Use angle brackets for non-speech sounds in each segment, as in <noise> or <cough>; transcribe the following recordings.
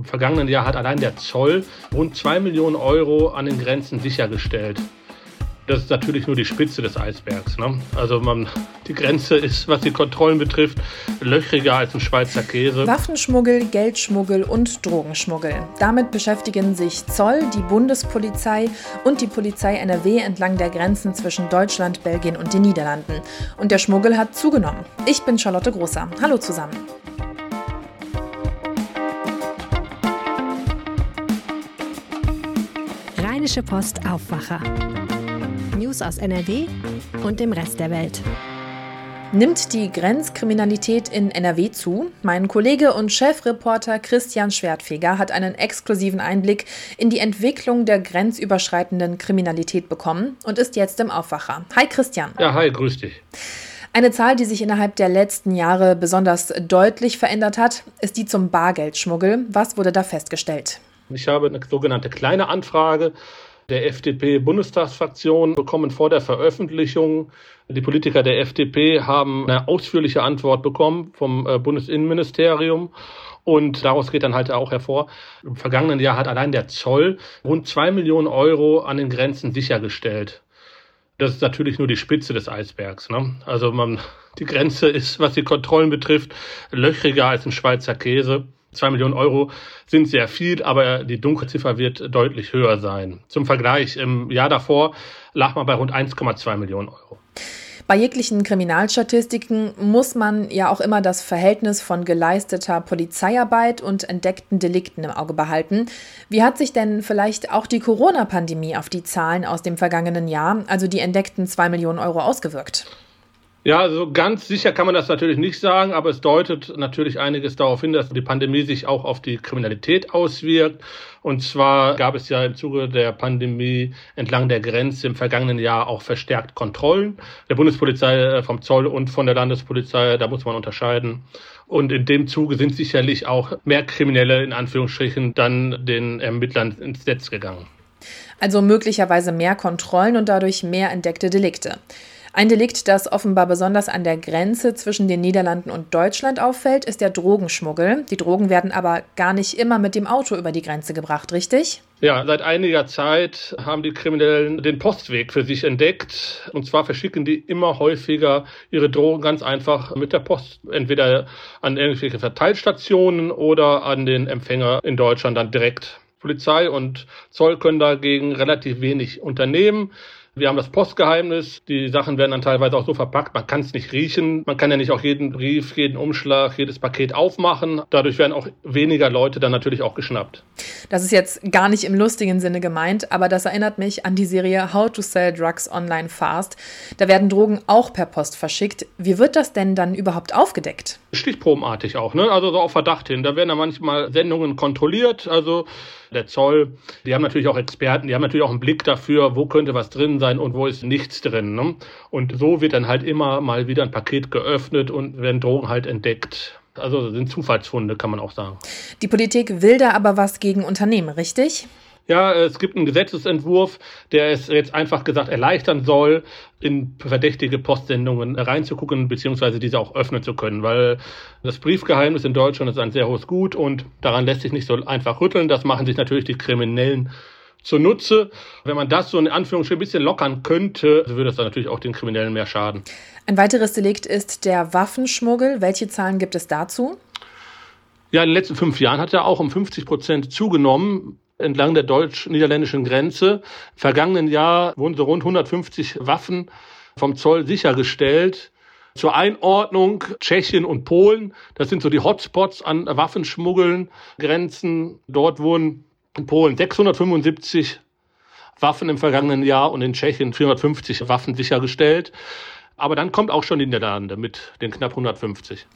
Im vergangenen Jahr hat allein der Zoll rund 2 Millionen Euro an den Grenzen sichergestellt. Das ist natürlich nur die Spitze des Eisbergs. Ne? Also man, die Grenze ist, was die Kontrollen betrifft, löchriger als ein Schweizer Käse. Waffenschmuggel, Geldschmuggel und Drogenschmuggel. Damit beschäftigen sich Zoll, die Bundespolizei und die Polizei NRW entlang der Grenzen zwischen Deutschland, Belgien und den Niederlanden. Und der Schmuggel hat zugenommen. Ich bin Charlotte Großer. Hallo zusammen. Rheinische Post Aufwacher. News aus NRW und dem Rest der Welt. Nimmt die Grenzkriminalität in NRW zu? Mein Kollege und Chefreporter Christian Schwertfeger hat einen exklusiven Einblick in die Entwicklung der grenzüberschreitenden Kriminalität bekommen und ist jetzt im Aufwacher. Hi Christian. Ja, hi, grüß dich. Eine Zahl, die sich innerhalb der letzten Jahre besonders deutlich verändert hat, ist die zum Bargeldschmuggel. Was wurde da festgestellt? Ich habe eine sogenannte kleine Anfrage der FDP-Bundestagsfraktion bekommen vor der Veröffentlichung. Die Politiker der FDP haben eine ausführliche Antwort bekommen vom äh, Bundesinnenministerium. Und daraus geht dann halt auch hervor, im vergangenen Jahr hat allein der Zoll rund zwei Millionen Euro an den Grenzen sichergestellt. Das ist natürlich nur die Spitze des Eisbergs. Ne? Also man, die Grenze ist, was die Kontrollen betrifft, löchriger als ein Schweizer Käse. Zwei Millionen Euro sind sehr viel, aber die Dunkelziffer wird deutlich höher sein. Zum Vergleich, im Jahr davor lag man bei rund 1,2 Millionen Euro. Bei jeglichen Kriminalstatistiken muss man ja auch immer das Verhältnis von geleisteter Polizeiarbeit und entdeckten Delikten im Auge behalten. Wie hat sich denn vielleicht auch die Corona-Pandemie auf die Zahlen aus dem vergangenen Jahr, also die entdeckten 2 Millionen Euro, ausgewirkt? Ja, also ganz sicher kann man das natürlich nicht sagen, aber es deutet natürlich einiges darauf hin, dass die Pandemie sich auch auf die Kriminalität auswirkt. Und zwar gab es ja im Zuge der Pandemie entlang der Grenze im vergangenen Jahr auch verstärkt Kontrollen der Bundespolizei äh, vom Zoll und von der Landespolizei. Da muss man unterscheiden. Und in dem Zuge sind sicherlich auch mehr Kriminelle in Anführungsstrichen dann den Ermittlern ins Netz gegangen. Also möglicherweise mehr Kontrollen und dadurch mehr entdeckte Delikte. Ein Delikt, das offenbar besonders an der Grenze zwischen den Niederlanden und Deutschland auffällt, ist der Drogenschmuggel. Die Drogen werden aber gar nicht immer mit dem Auto über die Grenze gebracht, richtig? Ja, seit einiger Zeit haben die Kriminellen den Postweg für sich entdeckt. Und zwar verschicken die immer häufiger ihre Drogen ganz einfach mit der Post. Entweder an irgendwelche Verteilstationen oder an den Empfänger in Deutschland dann direkt. Polizei und Zoll können dagegen relativ wenig unternehmen. Wir haben das Postgeheimnis. Die Sachen werden dann teilweise auch so verpackt, man kann es nicht riechen. Man kann ja nicht auch jeden Brief, jeden Umschlag, jedes Paket aufmachen. Dadurch werden auch weniger Leute dann natürlich auch geschnappt. Das ist jetzt gar nicht im lustigen Sinne gemeint, aber das erinnert mich an die Serie How to Sell Drugs Online Fast. Da werden Drogen auch per Post verschickt. Wie wird das denn dann überhaupt aufgedeckt? Stichprobenartig auch, ne? Also so auf Verdacht hin. Da werden dann manchmal Sendungen kontrolliert. Also der Zoll, die haben natürlich auch Experten, die haben natürlich auch einen Blick dafür, wo könnte was drin sein und wo ist nichts drin. Ne? Und so wird dann halt immer mal wieder ein Paket geöffnet und werden Drogen halt entdeckt. Also sind Zufallsfunde, kann man auch sagen. Die Politik will da aber was gegen Unternehmen, richtig? Ja, es gibt einen Gesetzesentwurf, der es jetzt einfach gesagt erleichtern soll, in verdächtige Postsendungen reinzugucken, beziehungsweise diese auch öffnen zu können, weil das Briefgeheimnis in Deutschland ist ein sehr hohes Gut und daran lässt sich nicht so einfach rütteln. Das machen sich natürlich die Kriminellen zunutze. Wenn man das so in Anführungsstrichen ein bisschen lockern könnte, würde das dann natürlich auch den Kriminellen mehr schaden. Ein weiteres Delikt ist der Waffenschmuggel. Welche Zahlen gibt es dazu? Ja, in den letzten fünf Jahren hat er auch um 50 Prozent zugenommen entlang der deutsch-niederländischen Grenze. Im vergangenen Jahr wurden so rund 150 Waffen vom Zoll sichergestellt. Zur Einordnung Tschechien und Polen, das sind so die Hotspots an Waffenschmuggeln, Grenzen. Dort wurden in Polen 675 Waffen im vergangenen Jahr und in Tschechien 450 Waffen sichergestellt. Aber dann kommt auch schon die Niederlande mit den knapp 150.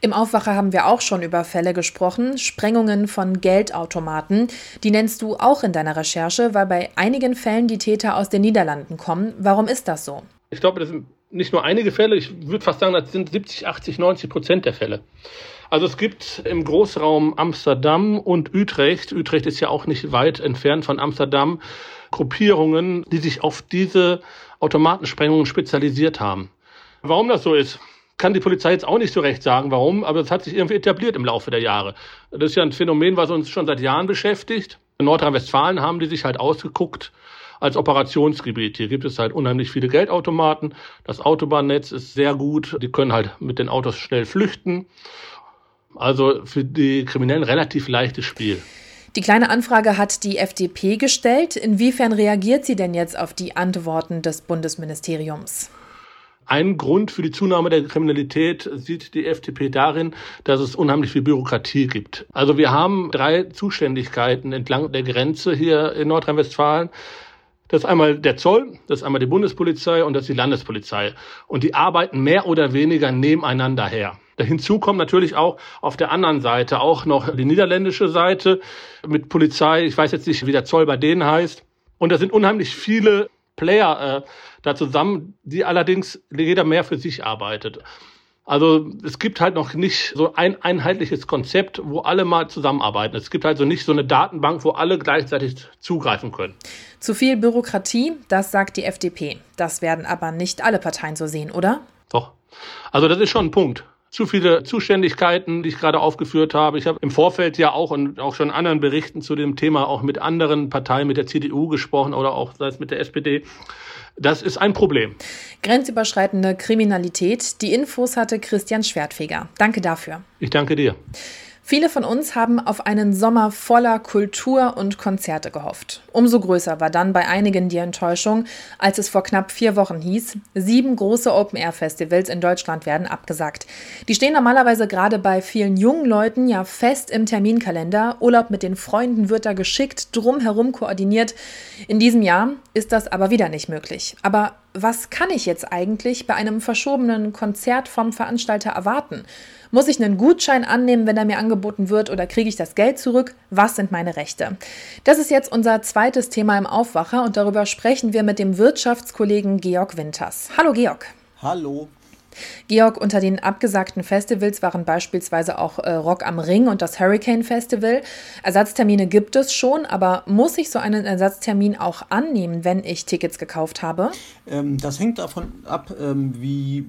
Im Aufwacher haben wir auch schon über Fälle gesprochen, Sprengungen von Geldautomaten. Die nennst du auch in deiner Recherche, weil bei einigen Fällen die Täter aus den Niederlanden kommen. Warum ist das so? Ich glaube, das sind nicht nur einige Fälle, ich würde fast sagen, das sind 70, 80, 90 Prozent der Fälle. Also es gibt im Großraum Amsterdam und Utrecht, Utrecht ist ja auch nicht weit entfernt von Amsterdam, Gruppierungen, die sich auf diese Automatensprengungen spezialisiert haben. Warum das so ist, kann die Polizei jetzt auch nicht so recht sagen, warum, aber es hat sich irgendwie etabliert im Laufe der Jahre. Das ist ja ein Phänomen, was uns schon seit Jahren beschäftigt. In Nordrhein-Westfalen haben die sich halt ausgeguckt als Operationsgebiet. Hier gibt es halt unheimlich viele Geldautomaten. Das Autobahnnetz ist sehr gut. Die können halt mit den Autos schnell flüchten. Also für die Kriminellen relativ leichtes Spiel. Die kleine Anfrage hat die FDP gestellt. Inwiefern reagiert sie denn jetzt auf die Antworten des Bundesministeriums? Ein Grund für die Zunahme der Kriminalität sieht die FDP darin, dass es unheimlich viel Bürokratie gibt. Also wir haben drei Zuständigkeiten entlang der Grenze hier in Nordrhein-Westfalen. Das ist einmal der Zoll, das ist einmal die Bundespolizei und das ist die Landespolizei. Und die arbeiten mehr oder weniger nebeneinander her. Hinzu kommt natürlich auch auf der anderen Seite auch noch die niederländische Seite mit Polizei. Ich weiß jetzt nicht, wie der Zoll bei denen heißt. Und da sind unheimlich viele Player äh, da zusammen, die allerdings jeder mehr für sich arbeitet. Also es gibt halt noch nicht so ein einheitliches Konzept, wo alle mal zusammenarbeiten. Es gibt halt so nicht so eine Datenbank, wo alle gleichzeitig zugreifen können. Zu viel Bürokratie, das sagt die FDP. Das werden aber nicht alle Parteien so sehen, oder? Doch. Also das ist schon ein Punkt zu viele Zuständigkeiten, die ich gerade aufgeführt habe. Ich habe im Vorfeld ja auch und auch schon anderen Berichten zu dem Thema auch mit anderen Parteien, mit der CDU gesprochen oder auch sei es mit der SPD. Das ist ein Problem. Grenzüberschreitende Kriminalität. Die Infos hatte Christian Schwertfeger. Danke dafür. Ich danke dir. Viele von uns haben auf einen Sommer voller Kultur und Konzerte gehofft. Umso größer war dann bei einigen die Enttäuschung, als es vor knapp vier Wochen hieß, sieben große Open-Air-Festivals in Deutschland werden abgesagt. Die stehen normalerweise gerade bei vielen jungen Leuten ja fest im Terminkalender. Urlaub mit den Freunden wird da geschickt drumherum koordiniert. In diesem Jahr ist das aber wieder nicht möglich. Aber was kann ich jetzt eigentlich bei einem verschobenen Konzert vom Veranstalter erwarten? Muss ich einen Gutschein annehmen, wenn er mir angeboten wird, oder kriege ich das Geld zurück? Was sind meine Rechte? Das ist jetzt unser zweites Thema im Aufwacher und darüber sprechen wir mit dem Wirtschaftskollegen Georg Winters. Hallo Georg. Hallo. Georg, unter den abgesagten Festivals waren beispielsweise auch äh, Rock am Ring und das Hurricane Festival. Ersatztermine gibt es schon, aber muss ich so einen Ersatztermin auch annehmen, wenn ich Tickets gekauft habe? Ähm, das hängt davon ab, ähm, wie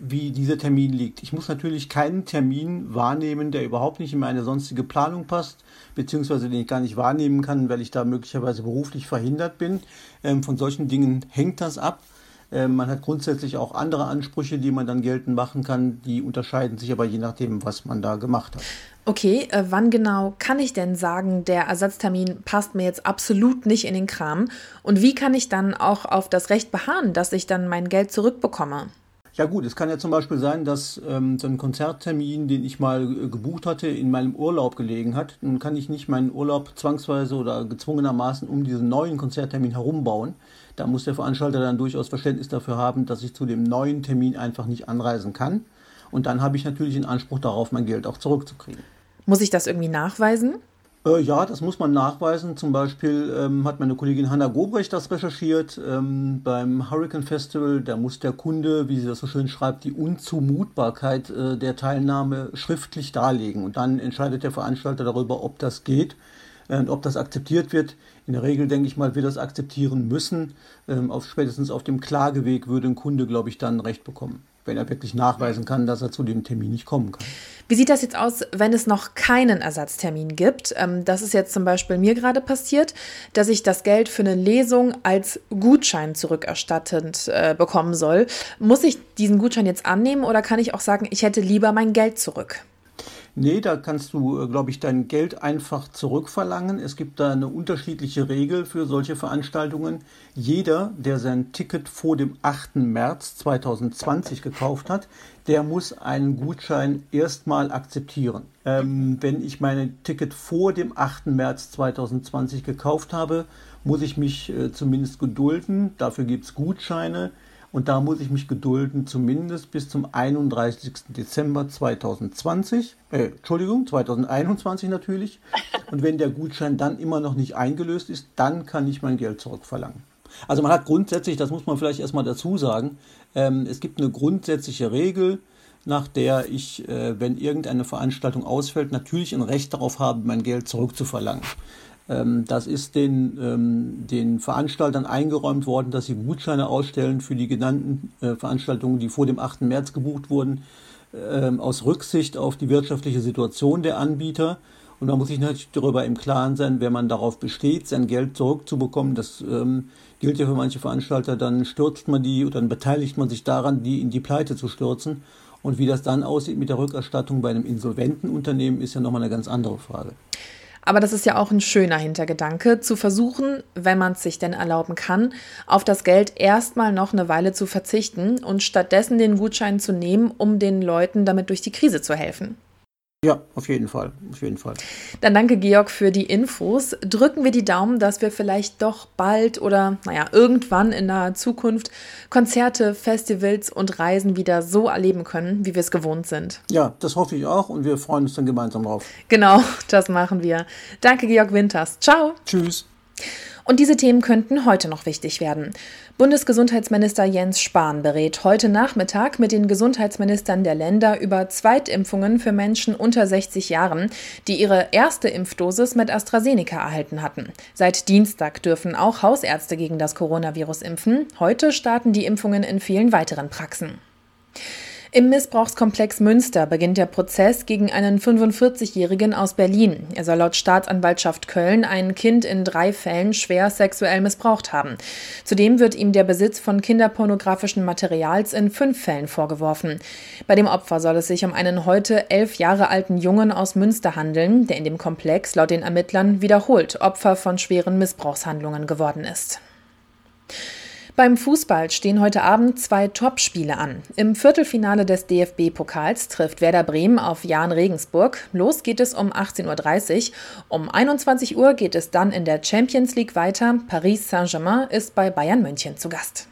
wie dieser Termin liegt. Ich muss natürlich keinen Termin wahrnehmen, der überhaupt nicht in meine sonstige Planung passt, beziehungsweise den ich gar nicht wahrnehmen kann, weil ich da möglicherweise beruflich verhindert bin. Ähm, von solchen Dingen hängt das ab. Ähm, man hat grundsätzlich auch andere Ansprüche, die man dann geltend machen kann. Die unterscheiden sich aber je nachdem, was man da gemacht hat. Okay, äh, wann genau kann ich denn sagen, der Ersatztermin passt mir jetzt absolut nicht in den Kram? Und wie kann ich dann auch auf das Recht beharren, dass ich dann mein Geld zurückbekomme? Ja gut, es kann ja zum Beispiel sein, dass ähm, so ein Konzerttermin, den ich mal äh, gebucht hatte, in meinem Urlaub gelegen hat. Nun kann ich nicht meinen Urlaub zwangsweise oder gezwungenermaßen um diesen neuen Konzerttermin herumbauen. Da muss der Veranstalter dann durchaus Verständnis dafür haben, dass ich zu dem neuen Termin einfach nicht anreisen kann. Und dann habe ich natürlich den Anspruch darauf, mein Geld auch zurückzukriegen. Muss ich das irgendwie nachweisen? Äh, ja, das muss man nachweisen. Zum Beispiel ähm, hat meine Kollegin Hanna Gobrecht das recherchiert. Ähm, beim Hurricane Festival, da muss der Kunde, wie sie das so schön schreibt, die Unzumutbarkeit äh, der Teilnahme schriftlich darlegen. Und dann entscheidet der Veranstalter darüber, ob das geht äh, und ob das akzeptiert wird. In der Regel, denke ich mal, wir das akzeptieren müssen. Ähm, auf, spätestens auf dem Klageweg würde ein Kunde, glaube ich, dann Recht bekommen wenn er wirklich nachweisen kann, dass er zu dem Termin nicht kommen kann. Wie sieht das jetzt aus, wenn es noch keinen Ersatztermin gibt? Ähm, das ist jetzt zum Beispiel mir gerade passiert, dass ich das Geld für eine Lesung als Gutschein zurückerstattend äh, bekommen soll. Muss ich diesen Gutschein jetzt annehmen oder kann ich auch sagen, ich hätte lieber mein Geld zurück? Nee, da kannst du, äh, glaube ich, dein Geld einfach zurückverlangen. Es gibt da eine unterschiedliche Regel für solche Veranstaltungen. Jeder, der sein Ticket vor dem 8. März 2020 gekauft hat, der muss einen Gutschein erstmal akzeptieren. Ähm, wenn ich mein Ticket vor dem 8. März 2020 gekauft habe, muss ich mich äh, zumindest gedulden. Dafür gibt es Gutscheine. Und da muss ich mich gedulden, zumindest bis zum 31. Dezember 2020. Äh, Entschuldigung, 2021 natürlich. <laughs> Und wenn der Gutschein dann immer noch nicht eingelöst ist, dann kann ich mein Geld zurückverlangen. Also man hat grundsätzlich, das muss man vielleicht erstmal dazu sagen, ähm, es gibt eine grundsätzliche Regel, nach der ich, äh, wenn irgendeine Veranstaltung ausfällt, natürlich ein Recht darauf habe, mein Geld zurückzuverlangen. Ähm, das ist den, ähm, den Veranstaltern eingeräumt worden, dass sie Gutscheine ausstellen für die genannten äh, Veranstaltungen, die vor dem 8. März gebucht wurden, ähm, aus Rücksicht auf die wirtschaftliche Situation der Anbieter. Und man muss sich natürlich darüber im Klaren sein, wenn man darauf besteht, sein Geld zurückzubekommen, das gilt ja für manche Veranstalter, dann stürzt man die oder dann beteiligt man sich daran, die in die Pleite zu stürzen. Und wie das dann aussieht mit der Rückerstattung bei einem insolventen Unternehmen, ist ja nochmal eine ganz andere Frage. Aber das ist ja auch ein schöner Hintergedanke, zu versuchen, wenn man es sich denn erlauben kann, auf das Geld erstmal noch eine Weile zu verzichten und stattdessen den Gutschein zu nehmen, um den Leuten damit durch die Krise zu helfen. Ja, auf jeden Fall, auf jeden Fall. Dann danke Georg für die Infos. Drücken wir die Daumen, dass wir vielleicht doch bald oder naja, irgendwann in naher Zukunft Konzerte, Festivals und Reisen wieder so erleben können, wie wir es gewohnt sind. Ja, das hoffe ich auch und wir freuen uns dann gemeinsam drauf. Genau, das machen wir. Danke Georg Winters. Ciao. Tschüss. Und diese Themen könnten heute noch wichtig werden. Bundesgesundheitsminister Jens Spahn berät heute Nachmittag mit den Gesundheitsministern der Länder über Zweitimpfungen für Menschen unter 60 Jahren, die ihre erste Impfdosis mit AstraZeneca erhalten hatten. Seit Dienstag dürfen auch Hausärzte gegen das Coronavirus impfen. Heute starten die Impfungen in vielen weiteren Praxen. Im Missbrauchskomplex Münster beginnt der Prozess gegen einen 45-Jährigen aus Berlin. Er soll laut Staatsanwaltschaft Köln ein Kind in drei Fällen schwer sexuell missbraucht haben. Zudem wird ihm der Besitz von kinderpornografischen Materials in fünf Fällen vorgeworfen. Bei dem Opfer soll es sich um einen heute elf Jahre alten Jungen aus Münster handeln, der in dem Komplex laut den Ermittlern wiederholt Opfer von schweren Missbrauchshandlungen geworden ist. Beim Fußball stehen heute Abend zwei Topspiele an. Im Viertelfinale des DFB-Pokals trifft Werder Bremen auf Jan Regensburg. Los geht es um 18.30 Uhr. Um 21 Uhr geht es dann in der Champions League weiter. Paris Saint-Germain ist bei Bayern München zu Gast.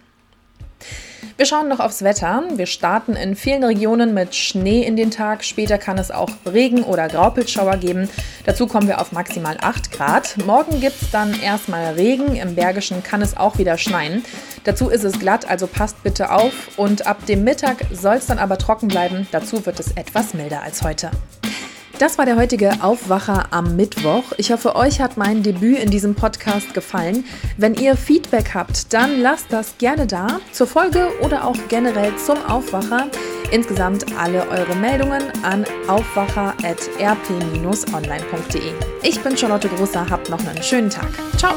Wir schauen noch aufs Wetter. Wir starten in vielen Regionen mit Schnee in den Tag. Später kann es auch Regen- oder Graupelschauer geben. Dazu kommen wir auf maximal 8 Grad. Morgen gibt es dann erstmal Regen. Im Bergischen kann es auch wieder schneien. Dazu ist es glatt, also passt bitte auf. Und ab dem Mittag soll es dann aber trocken bleiben. Dazu wird es etwas milder als heute. Das war der heutige Aufwacher am Mittwoch. Ich hoffe, euch hat mein Debüt in diesem Podcast gefallen. Wenn ihr Feedback habt, dann lasst das gerne da zur Folge oder auch generell zum Aufwacher. Insgesamt alle eure Meldungen an aufwacher.rp-online.de. Ich bin Charlotte Großer, habt noch einen schönen Tag. Ciao!